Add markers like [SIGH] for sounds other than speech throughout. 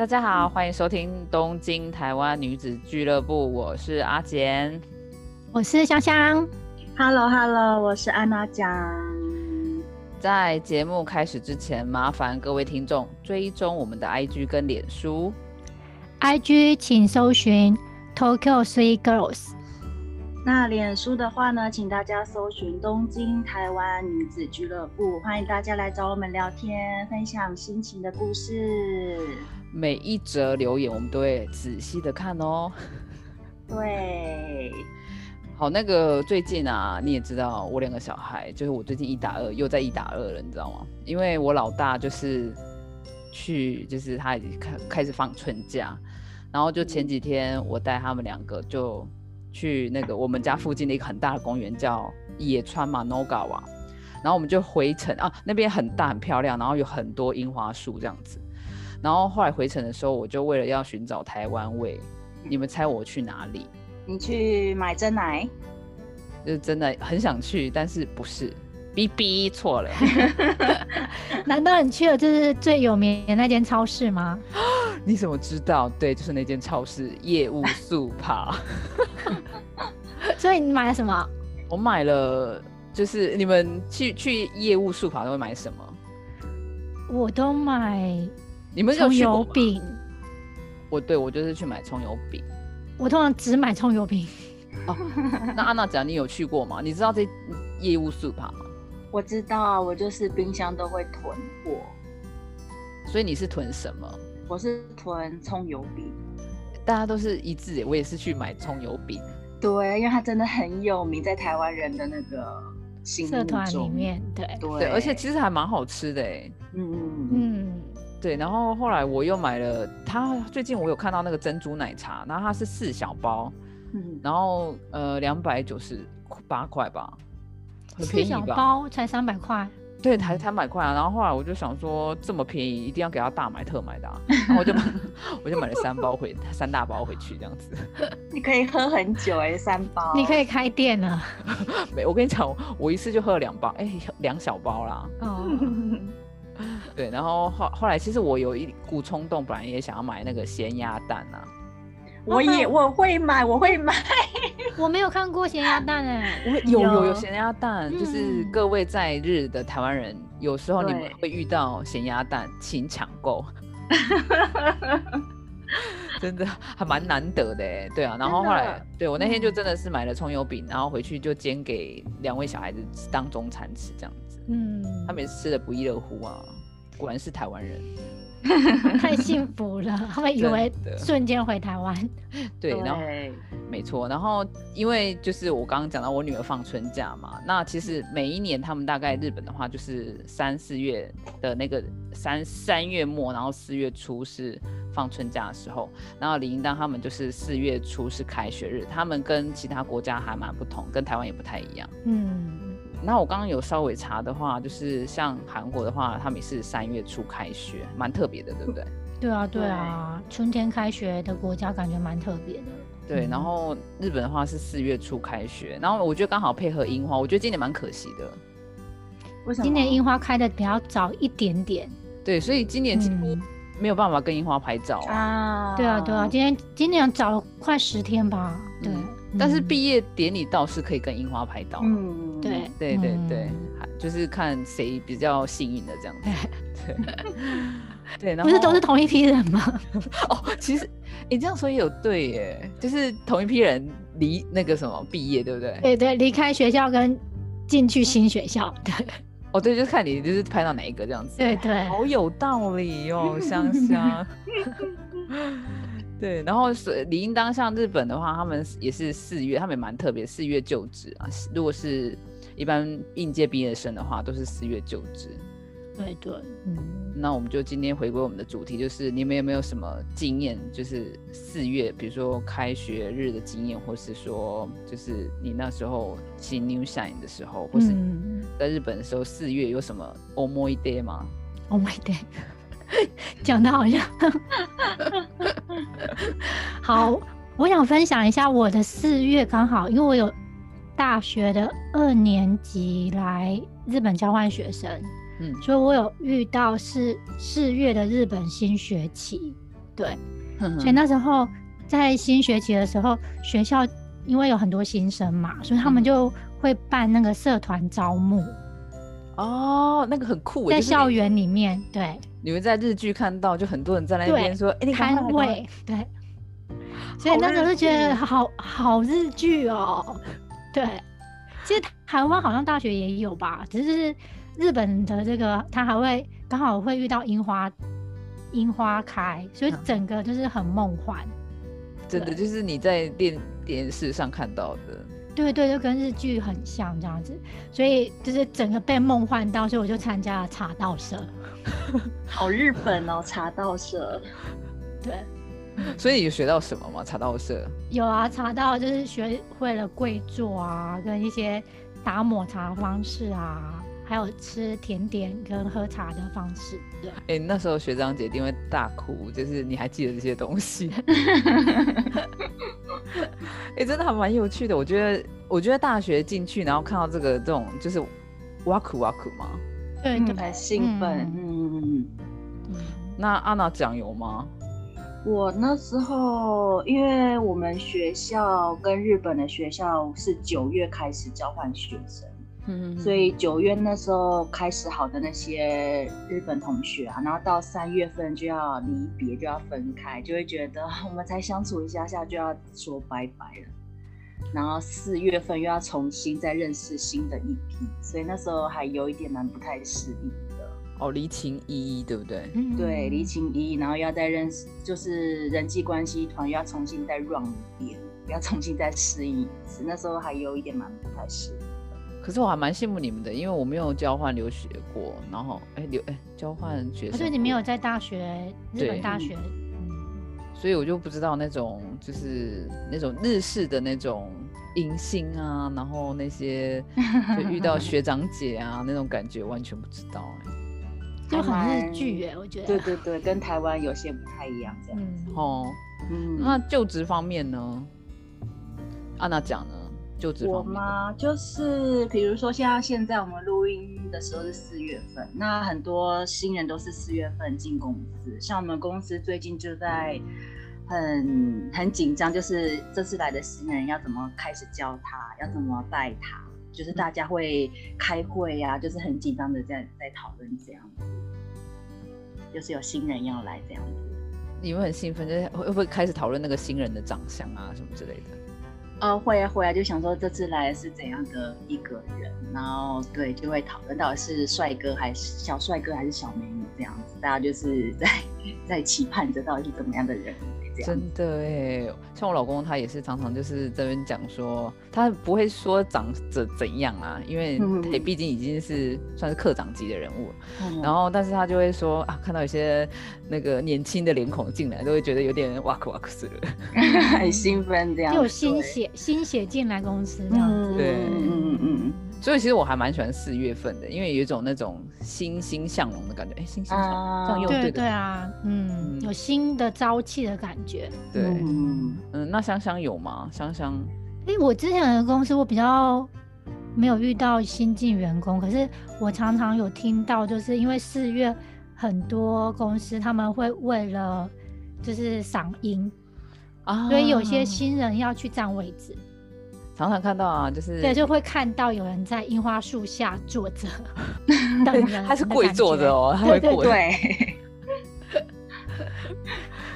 大家好，欢迎收听东京台湾女子俱乐部，我是阿简，我是香香。Hello Hello，我是安娜酱。在节目开始之前，麻烦各位听众追踪我们的 IG 跟脸书。IG 请搜寻 Tokyo Three Girls。那脸书的话呢，请大家搜寻东京台湾女子俱乐部，欢迎大家来找我们聊天，分享心情的故事。每一则留言我们都会仔细的看哦。对，好，那个最近啊，你也知道，我两个小孩，就是我最近一打二，又在一打二了，你知道吗？因为我老大就是去，就是他已经开开始放春假，然后就前几天我带他们两个就。去那个我们家附近的一个很大的公园，叫野川嘛 Nogawa，然后我们就回程啊，那边很大很漂亮，然后有很多樱花树这样子。然后后来回程的时候，我就为了要寻找台湾味，你们猜我去哪里？你去买真奶？就是真的很想去，但是不是？B B 错了。[LAUGHS] [LAUGHS] 难道你去了就是最有名的那间超市吗？[GASPS] 你怎么知道？对，就是那间超市业务速跑。[LAUGHS] 所以你买了什么？我买了，就是你们去去业务速跑都会买什么？我都买。你们葱油饼。我对我就是去买葱油饼。我通常只买葱油饼。哦，那安娜讲你有去过吗？你知道这业务速跑吗？我知道啊，我就是冰箱都会囤货。所以你是囤什么？我是囤葱油饼。大家都是一致我也是去买葱油饼。对，因为它真的很有名，在台湾人的那个社团里面，对对，而且其实还蛮好吃的哎。嗯嗯嗯，对。然后后来我又买了，它最近我有看到那个珍珠奶茶，然后它是四小包，嗯，然后呃两百九十八块吧，很便宜吧？小包才三百块。对，才三百块啊！然后后来我就想说，这么便宜，一定要给他大买特买的，然后我就买，[LAUGHS] 我就买了三包回，三大包回去这样子。[LAUGHS] 你可以喝很久哎，三包。你可以开店了。没，我跟你讲，我一次就喝了两包，哎，两小包啦。哦。[LAUGHS] 对，然后后后来，其实我有一股冲动，本来也想要买那个咸鸭蛋啊。我也我会买，我会买。[LAUGHS] 我没有看过咸鸭蛋哎，有有有咸鸭蛋，就是各位在日的台湾人，有时候你们会遇到咸鸭蛋，请抢购。[LAUGHS] 真的还蛮难得的哎，对啊。然后后来，对我那天就真的是买了葱油饼，然后回去就煎给两位小孩子当中餐吃这样子。嗯，他们也吃的不亦乐乎啊，果然是台湾人。[LAUGHS] 太幸福了，[LAUGHS] 他们以为瞬间回台湾。对，然后没错，然后因为就是我刚刚讲到我女儿放春假嘛，那其实每一年他们大概日本的话就是三四月的那个三三月末，然后四月初是放春假的时候，然后李应当他们就是四月初是开学日，他们跟其他国家还蛮不同，跟台湾也不太一样。嗯。那我刚刚有稍微查的话，就是像韩国的话，他们也是三月初开学，蛮特别的，对不对？对啊，对啊，春天开学的国家感觉蛮特别的。对，然后日本的话是四月初开学，然后我觉得刚好配合樱花，我觉得今年蛮可惜的。为什么？今年樱花开的比较早一点点。对，所以今年几乎没有办法跟樱花拍照啊。对啊，对啊，今天今年早了快十天吧。对。但是毕业典礼倒是可以跟樱花拍到，嗯，对，对对对，就是看谁比较幸运的这样子，对，[LAUGHS] 对，不是都是同一批人吗？[LAUGHS] 哦，其实你这样说也有对耶，就是同一批人离那个什么毕业，对不对？对对，离开学校跟进去新学校，对，哦对，就是看你就是拍到哪一个这样子，对对，好有道理哦，[LAUGHS] 香香。对，然后是理应当像日本的话，他们也是四月，他们也蛮特别，四月就职啊。如果是一般应届毕业生的话，都是四月就职。对对，嗯。那我们就今天回归我们的主题，就是你们有没有什么经验？就是四月，比如说开学日的经验，或是说，就是你那时候新 New Shine 的时候，或是在日本的时候，四月有什么 Omo Day 吗？Omo Day。[LAUGHS] 讲的好像 [LAUGHS] 好，我想分享一下我的四月刚好，因为我有大学的二年级来日本交换学生，嗯，所以我有遇到是四月的日本新学期，对，所以那时候在新学期的时候，学校因为有很多新生嘛，所以他们嗯。就会办那个社团招募，哦，那个很酷耶，在校园里面，对，你们在日剧看到，就很多人在那边说，哎，你赶快摊来赶快来。位，对，所以那时候就觉得好好日剧哦，对，其实台湾好像大学也有吧，只是日本的这个他还会刚好会遇到樱花樱花开，所以嗯。整个就是很梦幻。真的就是你在电电视上看到的，对对，就跟日剧很像这样子，所以就是整个被梦幻到，所以我就参加了茶道社。好日本哦，茶道社。[LAUGHS] 对，所以你有学到什么吗？茶道社有啊，茶道就是学会了跪坐啊，跟一些打抹茶方式啊，还有吃甜点跟喝茶的方式。对，哎、那时候学长姐一定会大哭，就是你还记得这些东西。[LAUGHS] 哎、真的还蛮有趣的。我觉得，我觉得大学进去，然后看到这个这种就是哇酷哇酷嘛。嗯，对就，很兴奋。嗯嗯嗯嗯。嗯那安娜讲有吗？我那时候，因为我们学校跟日本的学校是九月开始交换学生，嗯所以九月那时候开始好的那些日本同学啊，然后到三月份就要离别，就要分开，就会觉得我们才相处一下下就要说拜拜了。然后四月份又要重新再认识新的一批，所以那时候还有一点蛮不太适应的。哦，离情依依，对不对？嗯对，离情依依，然后要再认识，就是人际关系团又要重新再 run 一遍，要重新再适应一次。那时候还有一点蛮不太适应。可是我还蛮羡慕你们的，因为我没有交换留学过，然后哎留哎交换学生，所以你没有，在大学日本大学，嗯，所以我就不知道那种就是那种日式的那种迎新啊，然后那些就遇到学长姐啊那种感觉完全不知道哎、就很还日剧哎，我觉得。对对对，跟台湾有些不太一样，这样。嗯，哦，嗯，那就职方面呢？安娜讲呢？就职我吗？就是比如说，像现在我们录音的时候是四月份，那很多新人都是四月份进公司。像我们公司最近就在很很紧张，就是这次来的新人要怎么开始教他，要怎么带他，就是大家会开会呀、就是很紧张的在在讨论这样子，就是有新人要来这样子。你们很兴奋，就是会会不会开始讨论那个新人的长相啊什么之类的？呃，会啊会啊，就想说这次来是怎样的一个人，然后对，就会讨论到底是帅哥还是小帅哥还是小美女这样子，大家就是在 [LAUGHS] 在期盼着到底是怎么样的人。这样。真的哎，像我老公他也是常常就是这边讲说，他不会说长着怎样啊，因为嗯他毕竟已经是算是科长级的人物。嗯然后，但是他就会说啊，看到有些那个年轻的脸孔进来，都会觉得有点哇酷哇酷死了。[LAUGHS] 很兴奋这样子，就有新，血新血进来公司这样子。对嗯嗯嗯所以其实我还蛮喜欢四月份的，因为有一种那种欣欣向荣的感觉。哎，欣欣向荣，啊这样用对的对啊，嗯，嗯有新的朝气的感觉。对，嗯嗯，那香香有吗？香香，哎、我之前的公司我比较没有遇到新进员工，可是我常常有听到，就是因为四月很多公司他们会为了就是赏樱，啊所以有些新人要去占位置，常常看到啊，就是对，就会看到有人在樱花树下坐着 [LAUGHS] 等人，他是跪坐着。哦，他会对对跪。对，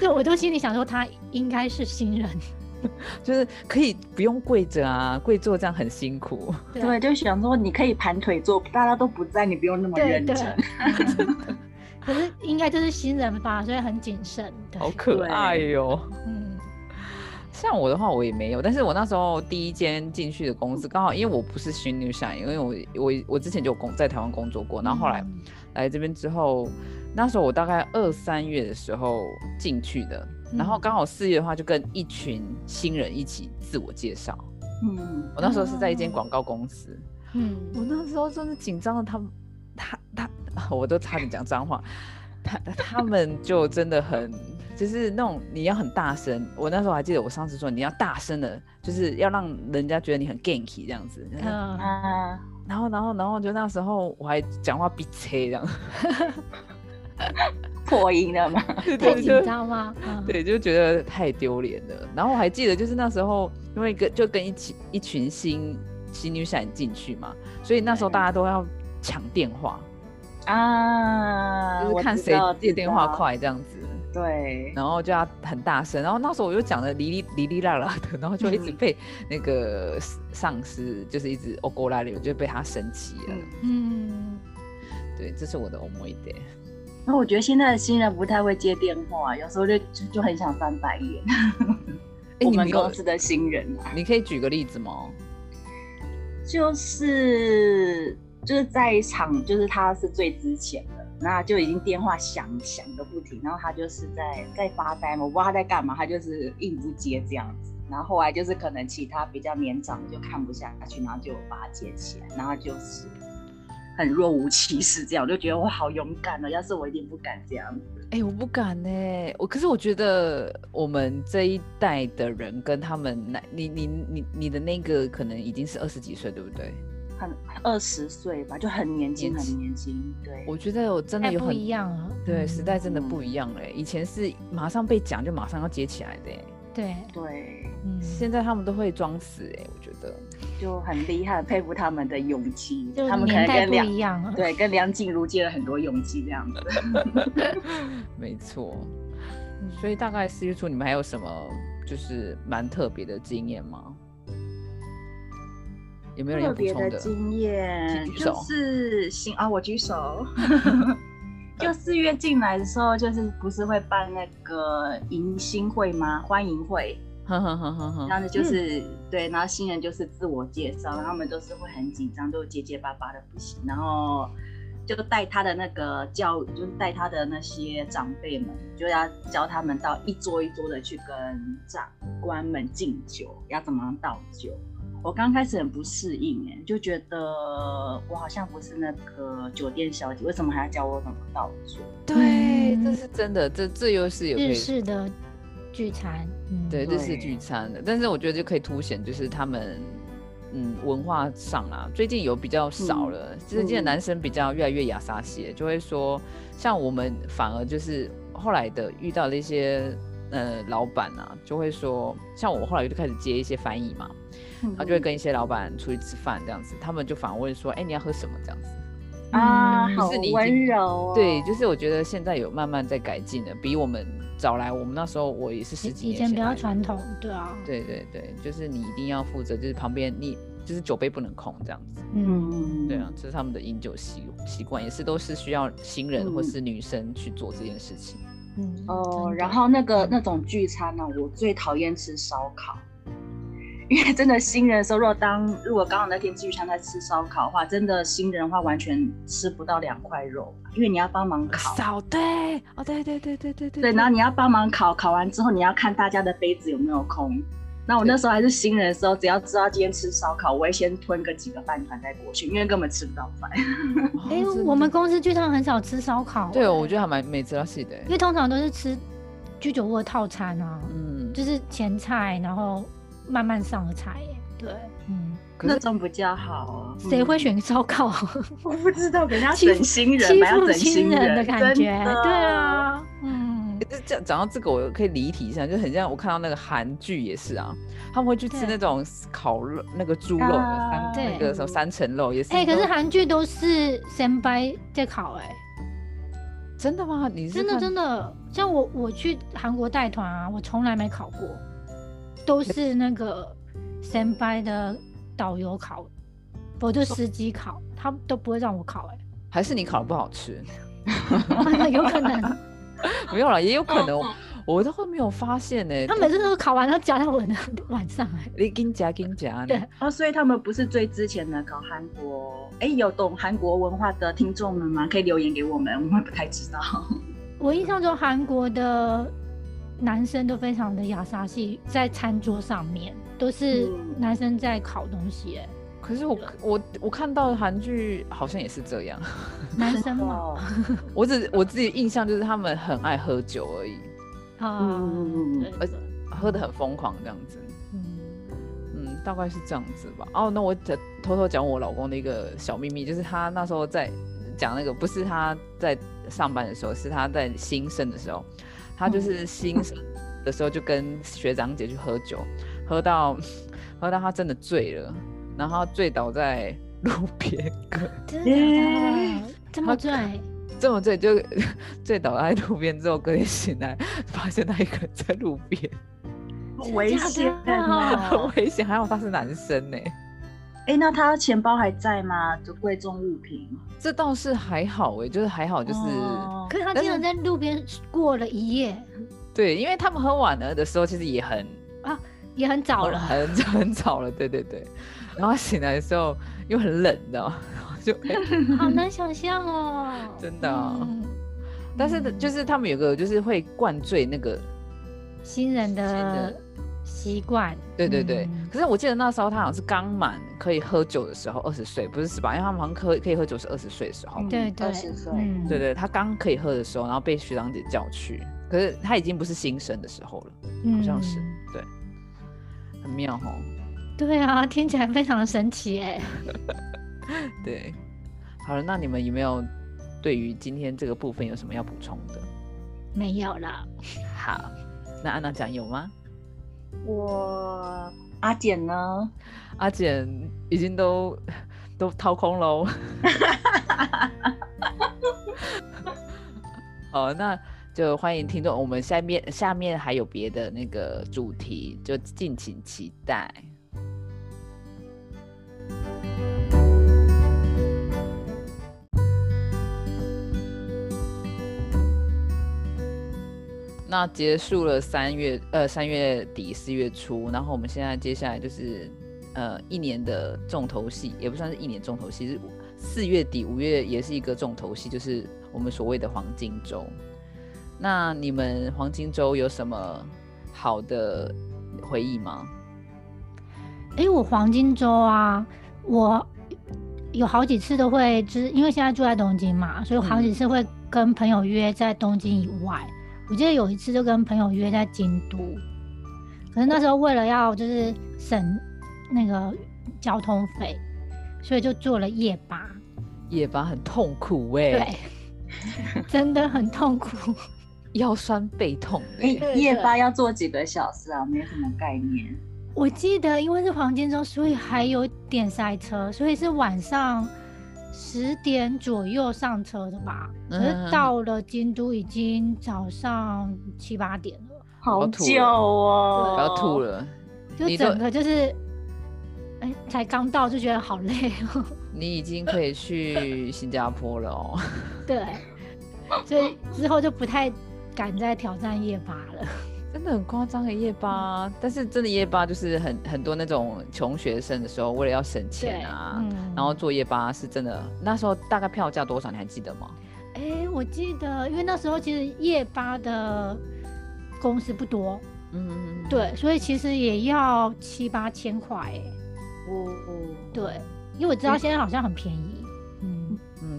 对，我都心里想说他应该是新人，[LAUGHS] 就是可以不用跪着啊，跪坐这样很辛苦。对对，就想说你可以盘腿坐，大家都不在，你不用那么认真。[LAUGHS] 嗯可是应该就是新人吧，所以很谨慎。对好可爱哟、嗯像我的话，我也没有，但是我那时候第一间进去的公司，刚好因为我不是新女仔，因为我我我之前就有工在台湾工作过，然后后来嗯。来这边之后，那时候我大概二三月的时候进去的，然后嗯。刚好四月的话就跟一群新人一起自我介绍。嗯，我那时候是在一间哦广告公司，嗯。我那时候真的紧张的，他们他他，[LAUGHS] 我都差点讲脏话，他他们就真的很，就是那种你要很大声。我那时候还记得，我上次说你要大声的，就是要让人家觉得你很 ganky 这样子。嗯啊，然后然后然后就那时候我还讲话比车这样，[LAUGHS] 破音了吗？[LAUGHS] 对太紧张吗？嗯，对，就觉得太丢脸了。然后我还记得，就是那时候，因为跟就跟一起一群新新女闪进去嘛，所以那时候大家都要抢电话，啊，就是看谁接电话。快这样子。对，然后就要很大声，然后那时候我就讲的哩哩哩哩啦啦的，然后就一直嗯被那个上司就是一直哦过来了，我就被他生气了。嗯嗯，对，这是我的思い出。那我觉得现在的新人不太会接电话，有时候就就就很想翻白眼。哎，我们公司的新人啊，你可以举个例子吗？就是就是在一场，就是他是最之前的，那就已经电话响响个不停，然后他就是在在发呆嘛，我不知道他在干嘛，他就是硬不接这样子。然后后来就是可能其他比较年长的就看不下去，然后就把他接起来，然后就是很若无其事这样，我就觉得我好勇敢哦，要是我一定不敢这样子。哎、我不敢呢、我可是我觉得我们这一代的人跟他们那，你你你你的那个可能已经是二十几岁，对不对？很二十岁吧，就很年轻，很年轻。对，我觉得我真的有很一样啊。对嗯时代真的嗯不一样嘞、以前是马上被讲就马上要接起来的、欸，对，对，嗯，现在他们都会装死哎、我觉得。就很厉害，佩服他们的勇气。就他们可年代不能跟梁一样了。对跟梁静茹借了很多勇气这样子。[LAUGHS] 没错，嗯所以大概四月初你们还有什么就是蛮特别的经验吗？有没有人特别的？的经验就是新啊，我举手。[LAUGHS] 就四月进来的时候，就是不是会办那个迎新会吗？欢迎会，哼哼哼哼哼然后就是、对，然后新人就是自我介绍，然后他们都是会很紧张，都结结巴巴的不行，然后就带他的那个教，就是带他的那些长辈们，就要教他们到一桌一桌的去跟长官们敬酒，要怎么样倒酒。我刚开始很不适应，哎，就觉得我好像不是那个酒店小姐，为什么还要教我怎么倒酒？对，这嗯。是真的，这这又是有可日式的聚餐，嗯，对日式聚餐的，但是我觉得就可以凸显就是他们嗯文化上啊，最近有比较少了，就是现在嗯。男生比较越来越亚撒些，就会说像我们反而就是后来的遇到了一些呃老板啊，就会说像我后来就开始接一些翻译嘛，然后就会跟一些老板出去吃饭这样子，他们就反问说，哎、你要喝什么这样子。啊，嗯。好温柔、哦，对，就是我觉得现在有慢慢在改进了，比我们早来，我们那时候我也是十几以前比较传统，对啊，对对对，就是你一定要负责，就是旁边你就是酒杯不能空这样子。嗯，嗯，对啊，这是他们的饮酒习习惯，也是都是需要新人或嗯是女生去做这件事情。嗯，哦，然后那个那种聚餐呢、我最讨厌吃烧烤，[LAUGHS] 因为真的新人的时候，如果当如果刚好那天聚餐在吃烧烤的话，真的新人的话完全吃不到两块肉，因为你要帮忙烤。少对哦，对对对对对对对，然后你要帮忙烤，烤完之后你要看大家的杯子有没有空。那我那时候还是新人的时候，只要知道今天吃烧烤，我会先吞个几个饭团再过去，因为根本吃不到饭。[LAUGHS] 哎、我们公司聚餐很少吃烧烤、对我觉得还蛮没知道是的因。为通常都是吃居酒屋的套餐啊，嗯，就是前菜，然后慢慢上的菜耶。对，那种比较好。谁会嗯？选烧烤？[LAUGHS] 我不知道，给人家欺负整新人欺负整新新人的感觉，对啊，嗯，这讲讲到这个，我可以离题一下，就很像我看到那个韩剧也是啊，他们会去吃那种烤肉，那个猪肉的啊三、对那个什么三层肉也是。哎、可是都韩剧都是先掰在烤，哎，真的吗？你是真的真的，像我我去韩国带团啊，我从来没烤过，都是 [LAUGHS] 那个先掰的导游烤，我就司机烤，他们都不会让我烤、还是你烤的不好吃？哎，有可能没有了，也有可能，我都会没有发现呢、他每次都是烤完然后夹在我的 [LAUGHS] 晚上、哎，你跟夹跟夹，对哦，所以他们不是最之前的搞韩国，哎，有懂韩国文化的听众们吗？可以留言给我们，我们不太知道。我印象中韩国的男生都非常的亚莎系，在餐桌上面都是嗯。男生在烤东西、哎，可是我我我看到的韩剧好像也是这样，[LAUGHS] 男生嘛，哦，[LAUGHS] 我只我自己印象就是他们很爱喝酒而已，啊，嗯而且喝的很疯狂这样子。嗯。嗯，大概是这样子吧。哦，那我讲偷偷讲我老公的一个小秘密，就是他那时候在讲那个，不是他在上班的时候，是他在新生的时候，他就是新生的时候就跟学长姐去喝酒，喝到 [LAUGHS] 喝到他真的醉了，然后醉倒在路边，[LAUGHS] 真的这么醉，[LAUGHS] 这么醉就醉倒在路边之后，隔天醒来发现他一个人在路边，危险啊！很危险，还好他是男生呢。哎，那他钱包还在吗？就贵重物品？这倒是还好哎，就是还好，就是。可是他竟然在路边过了一夜。对，因为他们喝晚了的时候，其实也很啊，也很早了，很早很早了。对对对。然后醒来的时候又很冷的，就 [LAUGHS] 好难想象哦。[LAUGHS] 真的。但是就是他们有个就是会灌醉那个新人的。习惯，对对对。可是我记得那时候他好像是刚满可以喝酒的时候，二十岁不是十八，因为他们好像可可以喝酒是二十岁的时候。对对，二十岁。对对，他刚可以喝的时候，然后被学长姐叫去，可是他已经不是新生的时候了，好像是。对，很妙哦。对啊，听起来非常的神奇哎。[LAUGHS] 对，好了，那你们有没有对于今天这个部分有什么要补充的？没有了。好，那安娜讲有吗？我阿简呢？阿简已经都都掏空喽。[LAUGHS] 哦，那就欢迎听众。我们下面下面还有别的那个主题，就敬请期待。那结束了三月，呃，三月底四月初，然后我们现在接下来就是，呃，一年的重头戏，也不算是一年重头戏，是四月底五月也是一个重头戏，就是我们所谓的黄金周。那你们黄金周有什么好的回忆吗？哎，我黄金周啊，我有好几次都会，就是因为现在住在东京嘛，所以好几次会跟朋友约在东京以外。我记得有一次就跟朋友约在京都，可是那时候为了要就是省那个交通费，所以就坐了夜巴。夜巴很痛苦哎，对，[LAUGHS] 真的很痛苦，腰酸背痛。哎，夜班要坐几个小时啊？没什么概念。我记得因为是黄金周，所以还有点塞车，所以是晚上。十点左右上车的吧，可是到了京都已经早上七八点了，好久哦，要吐了，就整个就是，哎，才刚到就觉得好累哦。[LAUGHS] 你已经可以去新加坡了哦。[LAUGHS] 对，所以之后就不太敢再挑战夜巴了。[LAUGHS] 真的很夸张的夜巴，但是真的夜巴就是很很多那种穷学生的时候，为了要省钱啊，然后做夜巴是真的。那时候大概票价多少？你还记得吗？哎，我记得，因为那时候其实夜巴的公司不多，嗯，对，所以其实也要七八千块，哎，哦，对，因为我知道现在好像很便宜。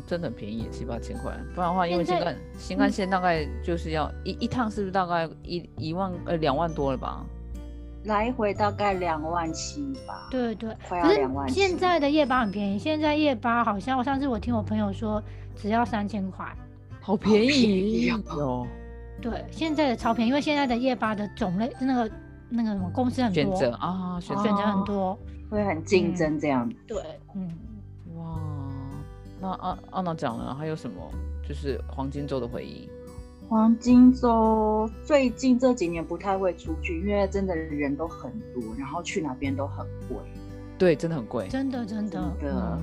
嗯，真的很便宜，七八千块。不然的话，因为新干新干线大概就是要一一趟，是不是大概一一万呃两万多了吧？来回大概两万七吧。对对，快要两万。现在的夜巴很便宜，现在夜巴好像我上次我听我朋友说，只要三千块，好便宜哦。对，现在的超便宜，因为现在的夜巴的种类，那个那个什么公司很多，选择啊，选择很多，会很竞争这样。对，嗯。那阿阿娜讲了，还有什么？就是黄金周的回忆。黄金周最近这几年不太会出去，因为真的人都很多，然后去哪边都很贵。对，真的很贵，真的真的。的。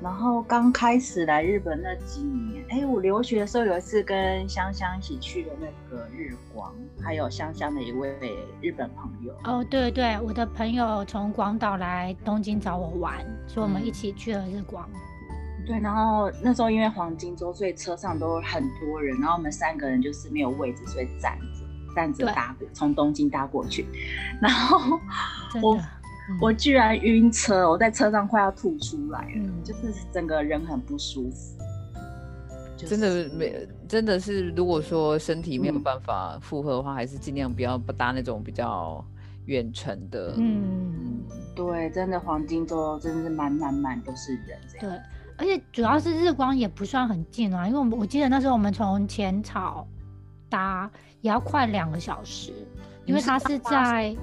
然后刚开始来日本那几年，哎，我留学的时候有一次跟香香一起去的那个日光，还有香香的一位日本朋友。哦，对对，我的朋友从广岛来东京找我玩，所以我们一起去了日光。对，然后那时候因为黄金周，所以车上都很多人，然后我们三个人就是没有位置，所以站着站着搭从东京搭过去，然后我我居然晕车，我在车上快要吐出来了，就是整个人很不舒服。真的没，真的是如果说身体没有办法负荷的话，还是尽量不要不搭那种比较远程的。嗯，对，真的黄金周真的是满满满都是人这样。对。而且主要是日光也不算很近啊，因为我们我记得那时候我们从浅草搭也要快两个小时，因为它是在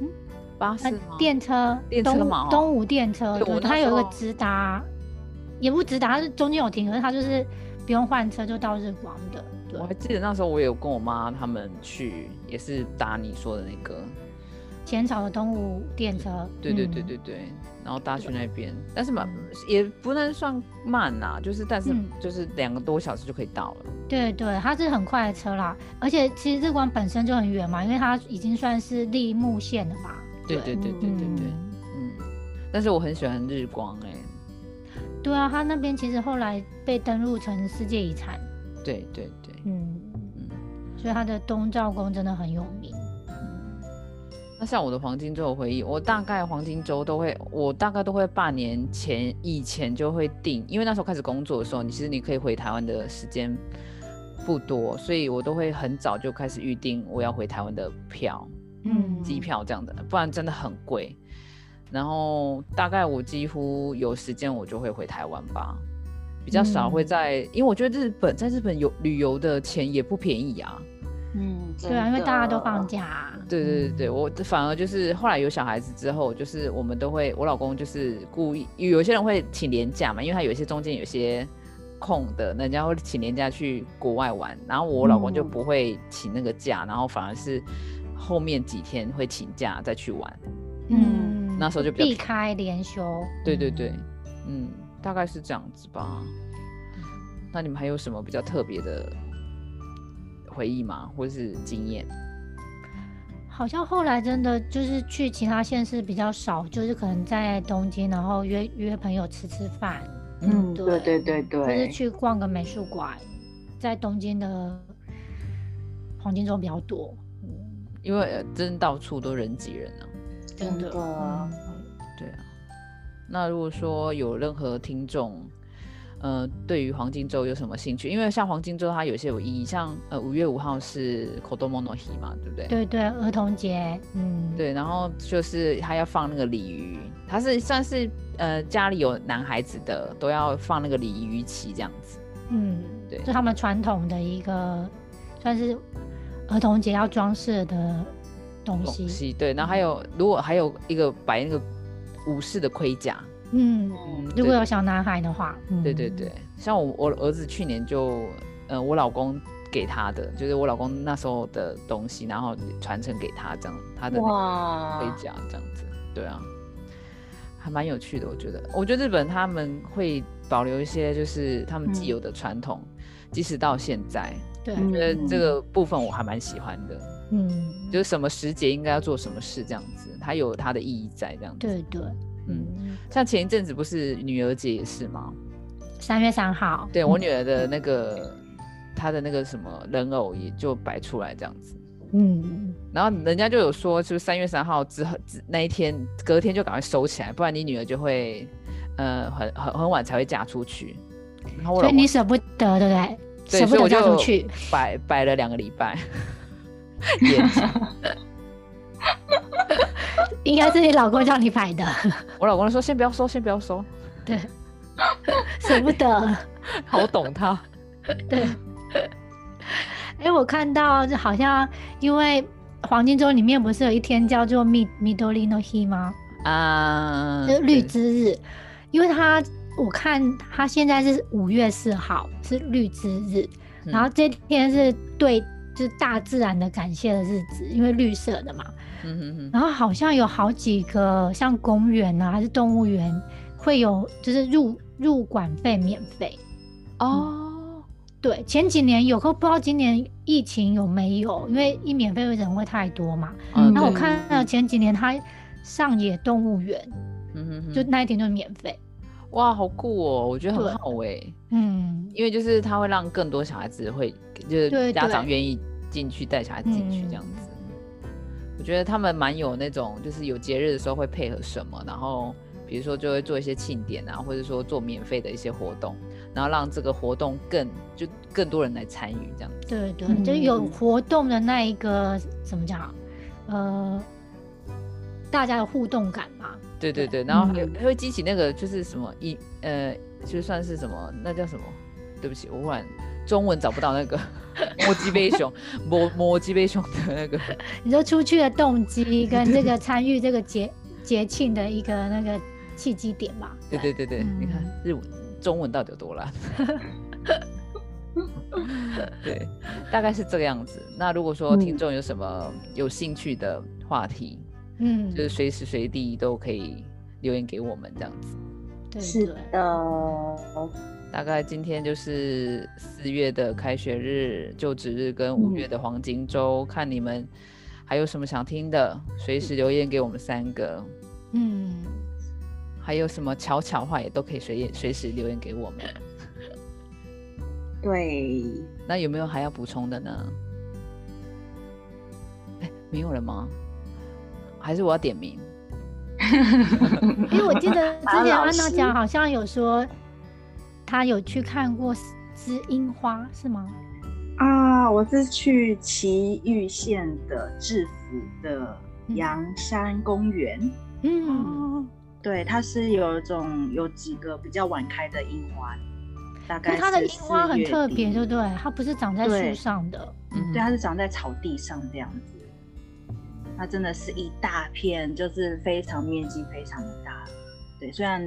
嗯？巴士呃电车东电车嘛哦。东吴电车，对，它有一个直达，也不直达，它是中间有停，可是它就是不用换车就到日光的，对。我，还记得那时候我有跟我妈他们去，也是搭你说的那个，浅草的东武电车，对对对嗯。对对，然后搭去那边，但是嘛也不能算慢呐、就是但是嗯。就是两个多小时就可以到了。对对，它是很快的车啦，而且其实日光本身就很远嘛，因为它已经算是立木线了嘛。对对对对对对，嗯，但是我很喜欢日光哎、对啊，它那边其实后来被登录成世界遗产，对对对，嗯，嗯。所以它的东照宫真的很有名。像我的黄金周的回忆，我大概黄金周都会，我大概都会半年前以前就会定，因为那时候开始工作的时候，你其实你可以回台湾的时间不多，所以我都会很早就开始预定我要回台湾的票。嗯，机票这样的，不然真的很贵。然后大概我几乎有时间我就会回台湾吧，比较少会嗯在，因为我觉得日本在日本有旅游的钱也不便宜啊。嗯，对啊，因为大家都放假啊、对对对我反而就是后来有小孩子之后，就是我们都会，我老公就是故意，有些人会请年假嘛，因为他有一些中间有些空的，人家会请年假去国外玩，然后我老公就嗯不会请那个假，然后反而是后面几天会请假再去玩。嗯，那时候就避开连休。对对对，嗯，大概是这样子吧。那你们还有什么比较特别的回忆吗？或是经验？好像后来真的就是去其他县市比较少，就是可能在东京，然后约约朋友吃吃饭，嗯，对对对对或是，去逛个美术馆，在东京的黄金周比较多。嗯，因为呃真到处都人挤人啊。真的。真的嗯对啊。那如果说有任何听众，呃，对于黄金周有什么兴趣？因为像黄金周它有些有意义，像呃五月五号是 Kodomo no Hi 嘛，对不对？对对，儿童节，嗯，对，然后就是他要放那个鲤鱼，他是算是呃家里有男孩子的都要放那个鲤鱼旗这样子。嗯，对就他们传统的一个算是儿童节要装饰的东西。东西对，然后还有如果还有一个摆那个武士的盔甲，嗯，嗯，如果有小男孩的话，嗯、对对对，像我我儿子去年就，呃，我老公给他的，就是我老公那时候的东西，然后传承给他这样，他的那个哇。盔，甲这样子，对啊，还蛮有趣的，我觉得。我觉得日本他们会保留一些就是他们既嗯。有的传统，即使到现在，对，嗯我觉得这个部分我还蛮喜欢的，嗯，就是什么时节应该要做什么事这样子，它有它的意义在这样子。对对，嗯。嗯，像前一阵子不是女儿节也是吗？三月三号，对我女儿的那个，她的那个什么人偶也就摆出来这样子，嗯，然后人家就有说，就是三月三号之后之那一天，隔天就赶快收起来，不然你女儿就会，呃，很很很晚才会嫁出去。然后我所以你舍不得，对不对？对，舍不得所以我就嫁出去，摆摆了两个礼拜 [LAUGHS] [LAUGHS] [LAUGHS] 应该是你老公叫你摆的，[LAUGHS] 我老公说先不要收，先不要收，对，[LAUGHS] 舍不得，好懂他。对。哎，我看到就好像因为黄金周里面不是有一天叫做 Mi Midori no He 吗？啊，就是绿之日，因为他我看他现在是五月四号是绿之日，然后嗯这天是对就是大自然的感谢的日子，因为绿色的嘛。嗯哼哼，然后好像有好几个像公园啊还是动物园会有就是入入馆费免费。哦，对，前几年有，可不知道今年疫情有没有，因为一免费的人会太多嘛。嗯那我看到前几年他上野动物园嗯哼哼，就那一天就免费。哇，好酷哦，我觉得很好哎。嗯，因为就是它会让更多小孩子会，就是家长对愿意进去带小孩子进去嗯这样子。我觉得他们蛮有那种，就是有节日的时候会配合什么，然后比如说就会做一些庆典啊，或者说做免费的一些活动，然后让这个活动更就更多人来参与这样子。对对，就是有嗯活动的那一个怎么讲，呃，大家的互动感嘛。对对对对，然后还有嗯还会激起那个就是什么一呃，就算是什么，那叫什么？对不起，我忽然中文找不到那个 motivation mo motivation 的那个，[LAUGHS] 你说出去的动机跟这个参与这个节节庆的一个那个契机点嘛？对对对对，你看嗯日文中文到底有多烂？[LAUGHS] 对，大概是这个样子。那如果说听嗯众有什么有兴趣的话题，嗯，就是随时随地都可以留言给我们这样子。对是，的，大概今天就是四月的开学日、就职日跟五嗯月的黄金周，看你们还有什么想听的，随时留言给我们三个。嗯，还有什么巧巧话也都可以随随时留言给我们。对，那有没有还要补充的呢？哎，没有了吗？还是我要点名？[LAUGHS] 因为我记得 [LAUGHS] 之前安娜讲好像有说，她有去看过知樱花，是吗？啊，我是去崎玉县的制服的阳山公园。嗯，对，它是有一种有几个比较晚开的樱花，大概它的是樱花很特别，底对不对？它不是长在对树上的。嗯对，它是长在草地上这样子。它真的是一大片，就是非常面积非常的大。对，虽然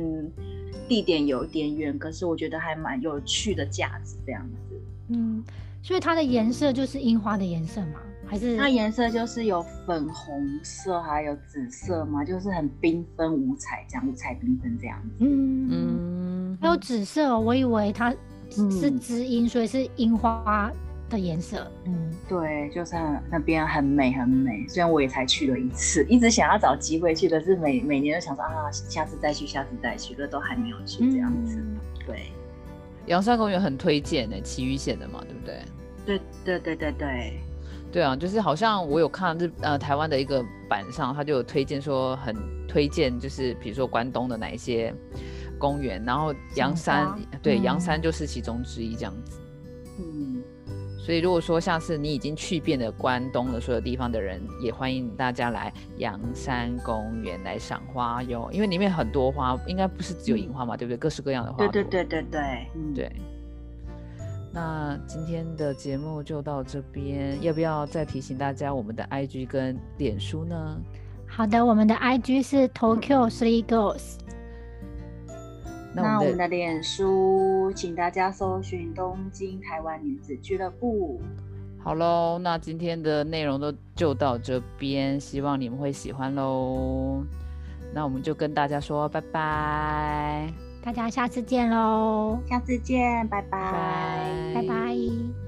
地点有一点远，可是我觉得还蛮有趣的价值这样子。嗯，所以它的颜色就是樱花的颜色吗？还是它颜色就是有粉红色，还有紫色嘛，就是很缤纷五彩，这样五彩缤纷这样子。嗯还有紫色哦，我以为它是嗯知樱，所以是樱花的颜色。嗯，对，就是那边很美很美。虽然我也才去了一次，一直想要找机会去，可是每每年都想说啊，下次再去，下次再去，可是都还没有去这样子。嗯对，阳山公园很推荐呢，奇遇县的嘛，对不对？对对对对对，对啊，就是好像我有看日呃台湾的一个版上，他就有推荐说很推荐，就是比如说关东的哪一些公园，然后阳山对嗯阳山就是其中之一这样子。嗯，所以如果说像是你已经去遍了关东的所有地方的人，也欢迎大家来阳山公园来赏花哟，因为里面很多花，应该不是只有樱花嘛，对不对？各式各样的花朵。对对对对对，嗯，对。那今天的节目就到这边，要不要再提醒大家我们的 IG 跟脸书呢？好的，我们的 IG 是 Tokyo Three Girls。那我我们的脸书，请大家搜寻东京台湾女子俱乐部。好喽，那今天的内容都就到这边，希望你们会喜欢喽。那我们就跟大家说拜拜，大家下次见喽，下次见，拜拜拜拜拜。